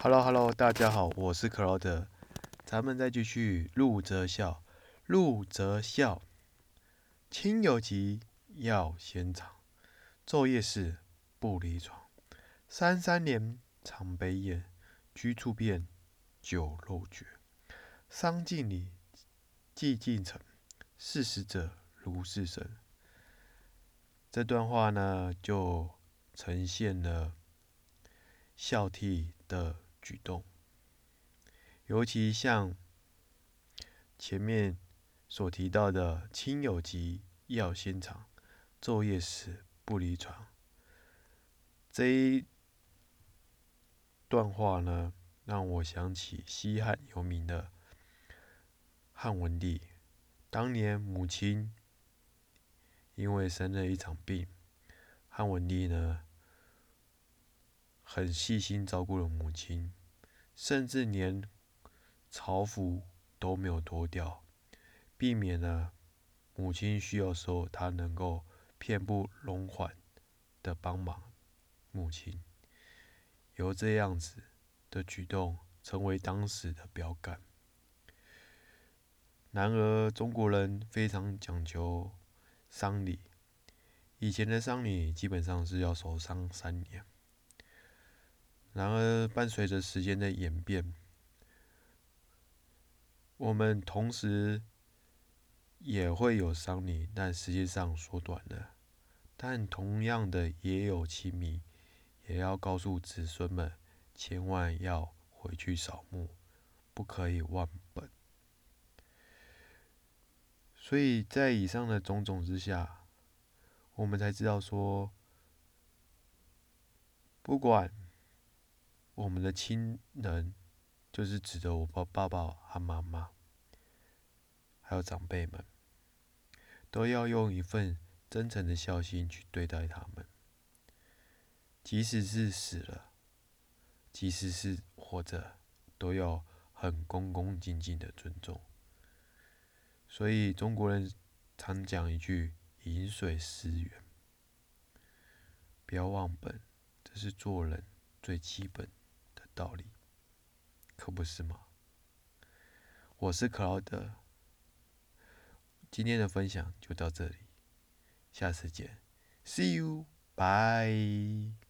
Hello Hello，大家好，我是克劳德，咱们再继续陆则孝。陆则孝，亲有疾要先尝，昼夜侍不离床。三三年常悲咽，居处变酒肉绝。丧尽礼，祭尽诚，事死者如是生。这段话呢，就呈现了孝悌的。举动，尤其像前面所提到的“亲友及要先尝，昼夜侍不离床”这一段话呢，让我想起西汉有名的汉文帝。当年母亲因为生了一场病，汉文帝呢很细心照顾了母亲。甚至连朝服都没有脱掉，避免了母亲需要时候他能够遍布龙缓的帮忙母亲，由这样子的举动成为当时的标杆。然而中国人非常讲究丧礼，以前的丧礼基本上是要守丧三年。然而，伴随着时间的演变，我们同时也会有伤你，但实际上缩短了。但同样的，也有亲密，也要告诉子孙们，千万要回去扫墓，不可以忘本。所以在以上的种种之下，我们才知道说，不管。我们的亲人，就是指的我爸爸爸和妈妈，还有长辈们，都要用一份真诚的孝心去对待他们。即使是死了，即使是活着，都要很恭恭敬敬的尊重。所以中国人常讲一句“饮水思源”，不要忘本，这是做人最基本。道理，可不是吗？我是克劳德，今天的分享就到这里，下次见，See you，bye。